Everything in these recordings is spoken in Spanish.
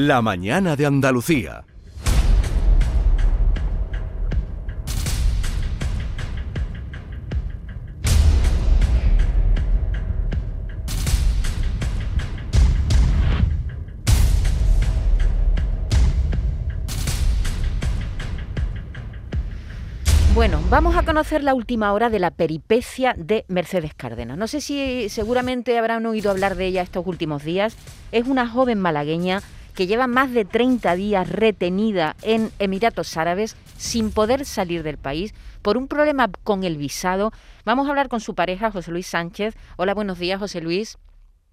La mañana de Andalucía. Bueno, vamos a conocer la última hora de la peripecia de Mercedes Cárdenas. No sé si seguramente habrán oído hablar de ella estos últimos días. Es una joven malagueña que lleva más de 30 días retenida en Emiratos Árabes sin poder salir del país por un problema con el visado. Vamos a hablar con su pareja, José Luis Sánchez. Hola, buenos días, José Luis.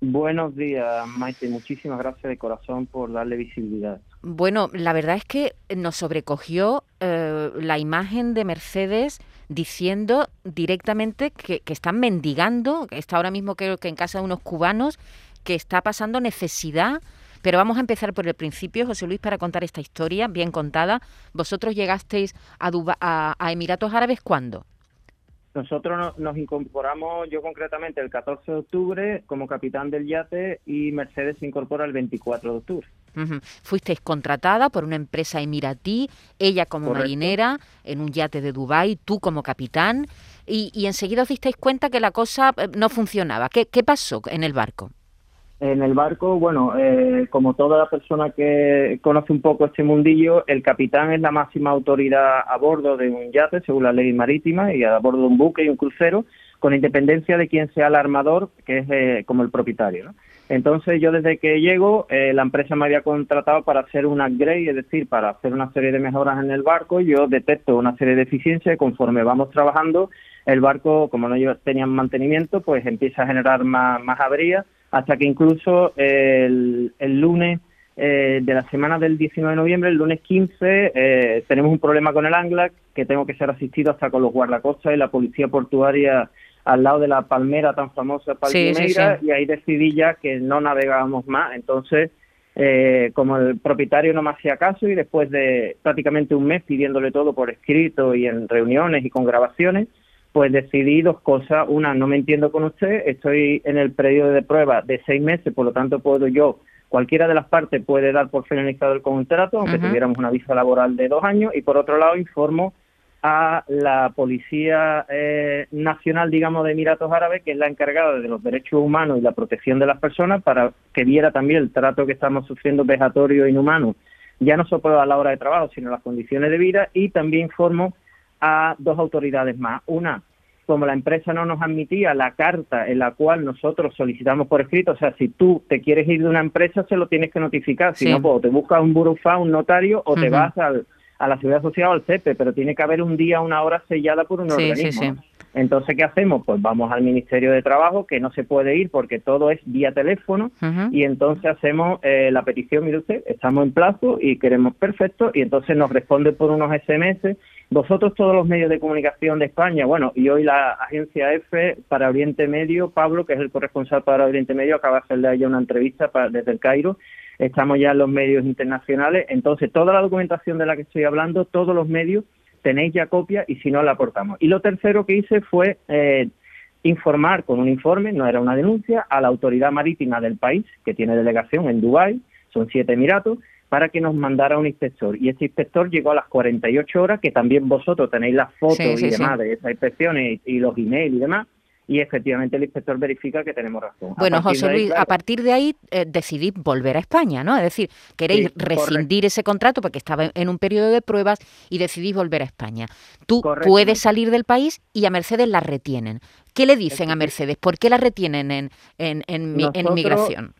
Buenos días, Maite. Muchísimas gracias de corazón por darle visibilidad. Bueno, la verdad es que nos sobrecogió eh, la imagen de Mercedes diciendo directamente que, están mendigando, que está ahora mismo creo que en casa de unos cubanos, que está pasando necesidad. Pero vamos a empezar por el principio, José Luis, para contar esta historia bien contada. Vosotros llegasteis a, a Emiratos Árabes cuándo? Nosotros nos incorporamos, yo concretamente, el 14 de octubre como capitán del yate y Mercedes se incorpora el 24 de octubre. Fuisteis contratada por una empresa emiratí, ella como marinera en un yate de Dubái, tú como capitán, y, y, enseguida os disteis cuenta que la cosa eh, no funcionaba. ¿Qué, qué pasó en el barco? En el barco, bueno, eh, como toda la persona que conoce un poco este mundillo, el capitán es la máxima autoridad a bordo de un yate, según la ley marítima, y a bordo de un buque y un crucero, con independencia de quién sea el armador, que es eh, como el propietario. Entonces, yo desde que llego, eh, la empresa me había contratado para hacer un upgrade, es decir, para hacer una serie de mejoras en el barco. Yo detecto una serie de deficiencias y conforme vamos trabajando, el barco, como no tenían mantenimiento, pues empieza a generar más, más averías hasta que incluso el, lunes eh, de la semana del 19 de noviembre, el lunes 15, eh, tenemos un problema con el Anglac, que tengo que ser asistido hasta con los guardacostas y la policía portuaria al lado de la palmera tan famosa Palmeira, y ahí decidí ya que no navegábamos más. Entonces, eh, como el propietario no me hacía caso y después de prácticamente un mes pidiéndole todo por escrito y en reuniones y con grabaciones, pues decidí dos cosas. Una, no me entiendo con usted, estoy en el periodo de prueba de seis meses, por lo tanto puedo yo, cualquiera de las partes puede dar por finalizado el contrato, aunque tuviéramos una visa laboral de dos años, y por otro lado informo a la Policía eh, Nacional, digamos, de Emiratos Árabes, que es la encargada de los derechos humanos y la protección de las personas, para que viera también el trato que estamos sufriendo vejatorio e inhumano, ya no solo a la hora de trabajo, sino las condiciones de vida, y también informo a dos autoridades más. Una, como la empresa no nos admitía la carta en la cual nosotros solicitamos por escrito, o sea, si tú te quieres ir de una empresa, se lo tienes que notificar, si no, pues te buscas un burufá, un notario, o te vas al, a la Seguridad Social o al CEPE, pero tiene que haber un día, una hora sellada por un organismo. Entonces, ¿qué hacemos? Pues vamos al Ministerio de Trabajo, que no se puede ir porque todo es vía teléfono, y entonces hacemos eh, la petición, mire usted, estamos en plazo y queremos perfecto, y entonces nos responde por unos SMS. Vosotros todos los medios de comunicación de España, bueno, y hoy la agencia F para Oriente Medio, Pablo, que es el corresponsal para Oriente Medio, acaba de hacerle a ella una entrevista para, desde el Cairo, estamos ya en los medios internacionales, entonces toda la documentación de la que estoy hablando, todos los medios tenéis ya copia y si no la aportamos. Y lo tercero que hice fue eh, informar con un informe, no era una denuncia, a la autoridad marítima del país, que tiene delegación en Dubái, son siete emiratos, para que nos mandara un inspector. Y este inspector llegó a las 48 horas, que también vosotros tenéis las fotos y demás de esas inspecciones y, los emails y demás, y efectivamente el inspector verifica que tenemos razón. Bueno, José Luis, a partir de ahí eh, decidís volver a España, ¿no? Es decir, queréis rescindir ese contrato porque estaba en un periodo de pruebas y decidís volver a España. Tú puedes salir del país y a Mercedes la retienen. ¿Qué le dicen a Mercedes? ¿Por qué la retienen en, en, en, en migración?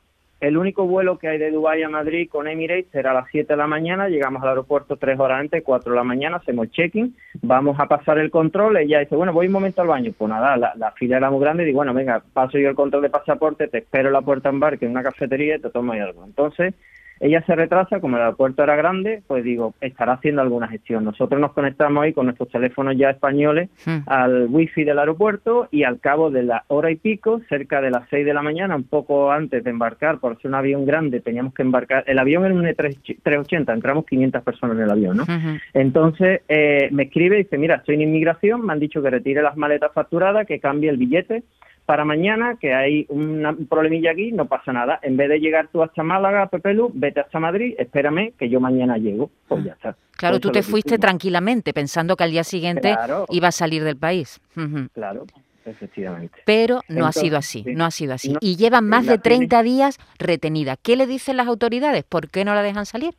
El único vuelo que hay de Dubái a Madrid con Emirates será a las 7 de la mañana, llegamos al aeropuerto tres horas antes, 4 de la mañana, hacemos check-in, vamos a pasar el control, ella dice, bueno, voy un momento al baño, pues nada, la, fila era muy grande, y digo, bueno, venga, paso yo el control de pasaporte, te espero la puerta en embarque en una cafetería y te tomo algo. Entonces, ella se retrasa, como el aeropuerto era grande, pues digo, estará haciendo alguna gestión. Nosotros nos conectamos ahí con nuestros teléfonos ya españoles hmm. al wifi del aeropuerto y al cabo de la hora y pico, cerca de las seis de la mañana, un poco antes de embarcar, por ser un avión grande, teníamos que embarcar, el avión era un E380, entramos 500 personas en el avión, ¿no? Entonces eh, me escribe y dice, mira, estoy en inmigración, me han dicho que retire las maletas facturadas, que cambie el billete, para mañana, que hay un problemilla aquí, no pasa nada. En vez de llegar tú hasta Málaga, Pepelu, vete hasta Madrid, espérame que yo mañana llego. Pues ya está. Claro, tú te fuiste tranquilamente pensando que al día siguiente Claro. iba a salir del país. Claro, efectivamente. Pero no ha sido así, sí. no ha sido así. No, y llevan más de tiene- 30 días retenida. ¿Qué le dicen las autoridades? ¿Por qué no la dejan salir?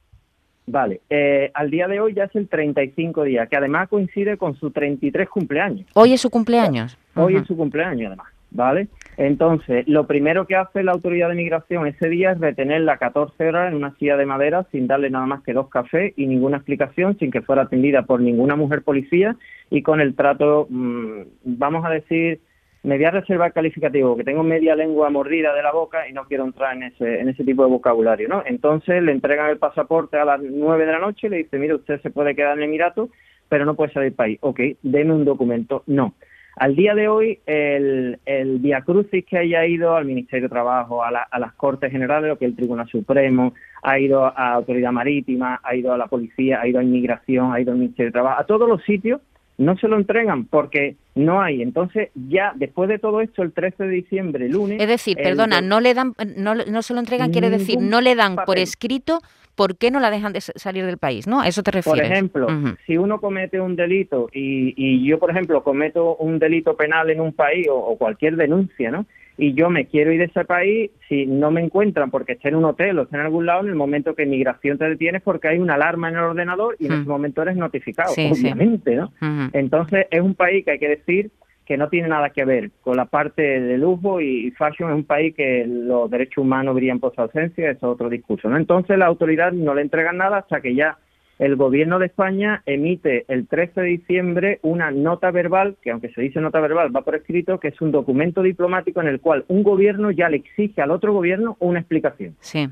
Vale, eh, al día de hoy ya es el 35 día, que además coincide con su 33 cumpleaños. Hoy es su cumpleaños. Hoy es su cumpleaños, además, ¿vale? Entonces, lo primero que hace la autoridad de migración ese día es retenerla 14 horas en una silla de madera sin darle nada más que dos cafés y ninguna explicación, sin que fuera atendida por ninguna mujer policía y con el trato, mm, vamos a decir, me voy a reservar calificativo, que tengo media lengua mordida de la boca y no quiero entrar en ese, en ese tipo de vocabulario, ¿no? Entonces le entregan el pasaporte a las 9 de la noche y le dice, mire, usted se puede quedar en Emirato, pero no puede salir del país. Ok, deme un documento. No. Al día de hoy, el, el Via Crucis que haya ido al Ministerio de Trabajo, a, la- a las Cortes Generales, lo que el Tribunal Supremo, ha ido a Autoridad Marítima, ha ido a la Policía, ha ido a Inmigración, ha ido al Ministerio de Trabajo, a todos los sitios no se lo entregan porque no hay. Entonces, ya después de todo esto, el 13 de diciembre, lunes. Es decir, perdona, do- no le dan, no, no se lo entregan, quiere decir, no le dan por escrito por qué no la dejan de salir del país, ¿no? ¿A eso te Por refieres? ejemplo, Ujú. si uno comete un delito y, y yo, por ejemplo, cometo un delito penal en un país o, o cualquier denuncia, ¿no? Y yo me quiero ir de ese país, si no me encuentran porque esté en un hotel o esté en algún lado, en el momento que migración te detiene es porque hay una alarma en el ordenador y en ese momento eres notificado, Sí, sí. obviamente, ¿no? Entonces, es un país que hay que decir que no tiene nada que ver con la parte de lujo y fashion, es un país que los derechos humanos brillan por su ausencia, eso es otro discurso. ¿no? Entonces, la autoridad no le entregan nada hasta que ya el gobierno de España emite el 13 de diciembre una nota verbal, que aunque se dice nota verbal, va por escrito, que es un documento diplomático en el cual un gobierno ya le exige al otro gobierno una explicación. Sí.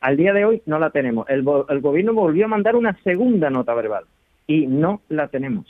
Al día de hoy no la tenemos. El, el gobierno volvió a mandar una segunda nota verbal y no la tenemos.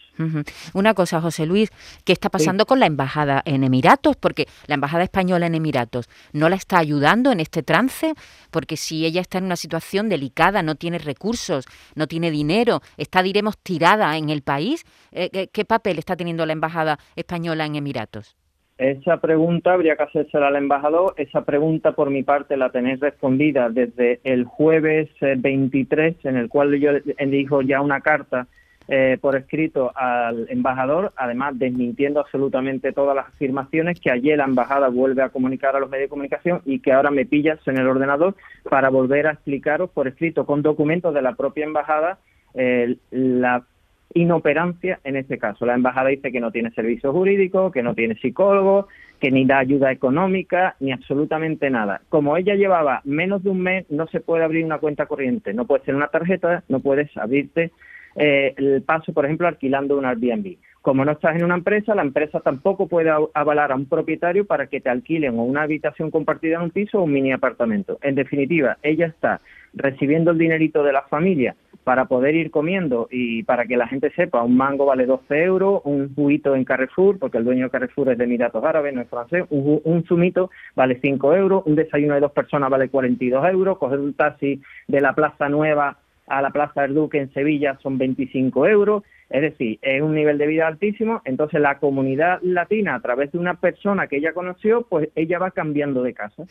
Una cosa, José Luis, ¿qué está pasando con la embajada en Emiratos? Porque la embajada española en Emiratos no la está ayudando en este trance, porque si ella está en una situación delicada, no tiene recursos, no tiene dinero, está, diremos, tirada en el país, eh, ¿qué, qué papel está teniendo la embajada española en Emiratos? Esa pregunta habría que hacérsela al embajador. Esa pregunta, por mi parte, la tenéis respondida desde el jueves eh, 23, en el cual yo le dijo ya una carta eh, por escrito al embajador, además desmintiendo absolutamente todas las afirmaciones que ayer la embajada vuelve a comunicar a los medios de comunicación y que ahora me pillas en el ordenador para volver a explicaros por escrito con documentos de la propia embajada eh, la inoperancia en este caso. La embajada dice que no tiene servicio jurídico, que no tiene psicólogo, que ni da ayuda económica, ni absolutamente nada. Como ella llevaba menos de un mes, no se puede abrir una cuenta corriente, no puedes tener una tarjeta, no puedes abrirte eh, el paso, por ejemplo, alquilando un Airbnb. Como no estás en una empresa, la empresa tampoco puede avalar a un propietario para que te alquilen o una habitación compartida en un piso o un mini apartamento. En definitiva, ella está recibiendo el dinerito de la familia para poder ir comiendo y para que la gente sepa, un mango vale 12 euros, un juguito en Carrefour, porque el dueño de Carrefour es de Emiratos Árabes, no es francés, un, un zumito vale 5 euros, un desayuno de dos personas vale 42 euros, coger un taxi de la Plaza Nueva a la Plaza del Duque en Sevilla son 25 euros, es decir, es un nivel de vida altísimo, entonces la comunidad latina, a través de una persona que ella conoció, pues ella va cambiando de casa.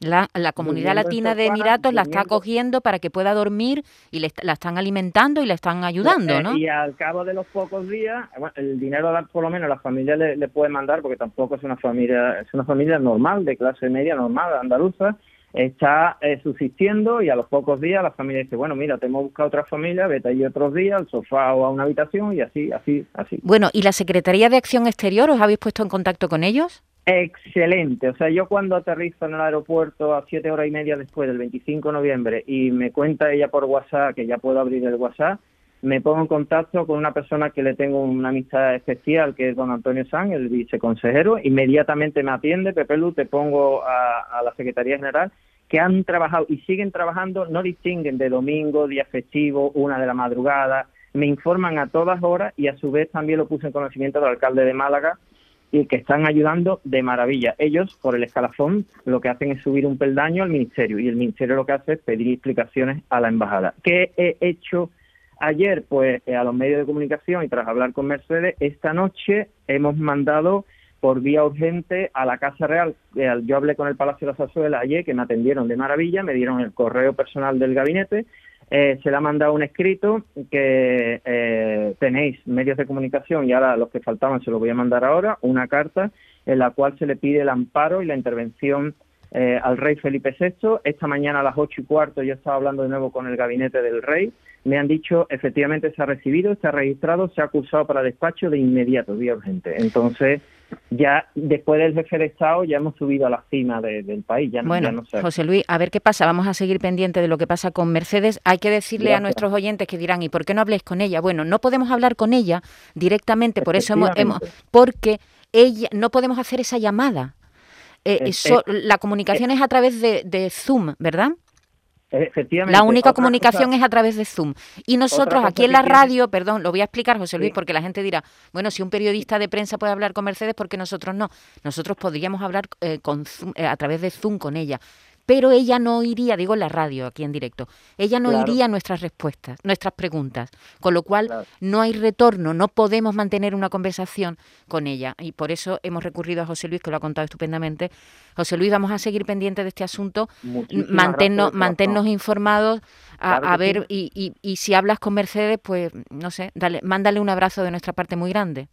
La, la comunidad latina de Emiratos la está acogiendo para que pueda dormir y le la están alimentando y la están ayudando, Eh, ¿no? Y al cabo de los pocos días, bueno, el dinero por lo menos la familia le, le puede mandar, porque tampoco es una familia, es una familia normal, de clase media normal, andaluza, está eh, subsistiendo y a los pocos días la familia dice, bueno, mira, te hemos buscado otra familia, vete allí otros días al sofá o a una habitación y así, así, así. Bueno, ¿y la Secretaría de Acción Exterior os habéis puesto en contacto con ellos? Excelente. O sea, yo cuando aterrizo en el aeropuerto a siete horas y media después del 25 de noviembre y me cuenta ella por WhatsApp que ya puedo abrir el WhatsApp, me pongo en contacto con una persona que le tengo una amistad especial, que es don Antonio San, el viceconsejero. Inmediatamente me atiende, Pepe Lu, te pongo a, la Secretaría General, que han trabajado y siguen trabajando, no distinguen de domingo, día festivo, una de la madrugada, me informan a todas horas y a su vez también lo puse en conocimiento del alcalde de Málaga, y que están ayudando de maravilla. Ellos, por el escalafón, lo que hacen es subir un peldaño al ministerio y el ministerio lo que hace es pedir explicaciones a la embajada. ¿Qué he hecho ayer? Pues eh, a los medios de comunicación y tras hablar con Mercedes, esta noche hemos mandado por vía urgente a la Casa Real. Eh, yo hablé con el Palacio de la Zarzuela ayer, que me atendieron de maravilla, me dieron el correo personal del gabinete, eh, se le ha mandado un escrito que eh, tenéis medios de comunicación y ahora los que faltaban se los voy a mandar ahora, una carta en la cual se le pide el amparo y la intervención eh, al rey Felipe VI. Esta mañana a las ocho y cuarto yo estaba hablando de nuevo con el gabinete del rey. Me han dicho, efectivamente se ha recibido, se ha registrado, se ha acusado para despacho de inmediato, vía urgente. Entonces, ya después del jefe de Estado ya hemos subido a la cima del país. Ya, bueno, no sé. José Luis, a ver qué pasa. Vamos a seguir pendiente de lo que pasa con Mercedes. Hay que decirle a nuestros oyentes que dirán, ¿y por qué no habléis con ella? Bueno, no podemos hablar con ella directamente, por eso hemos, hemos porque ella no podemos hacer esa llamada. Eh, eh, eh la comunicación es a través de, de Zoom, ¿verdad? Efectivamente. La única comunicación es a través de Zoom. Y nosotros aquí en la radio, perdón, lo voy a explicar, José Luis, porque la gente dirá, bueno, si un periodista de prensa puede hablar con Mercedes, ¿por qué nosotros no? Nosotros podríamos hablar eh, con eh, a través de Zoom con ella pero ella no oiría, digo en la radio, aquí en directo, ella no oiría nuestras respuestas, nuestras preguntas, con lo cual no hay retorno, no podemos mantener una conversación con ella. Y por eso hemos recurrido a José Luis, que lo ha contado estupendamente. José Luis, vamos a seguir pendientes de este asunto, mantenernos, mantenernos informados, a, ver, y, y, y si hablas con Mercedes, pues no sé, dale, mándale un abrazo de nuestra parte muy grande.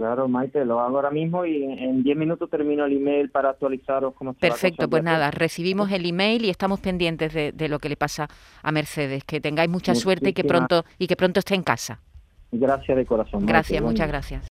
Claro, Maite, lo hago ahora mismo y en 10 minutos termino el email para actualizaros cómo está Perfecto, pues nada, recibimos el email y estamos pendientes de, lo que le pasa a Mercedes. Que tengáis mucha suerte y que pronto y que pronto esté en casa. Gracias de corazón. Gracias, muchas gracias.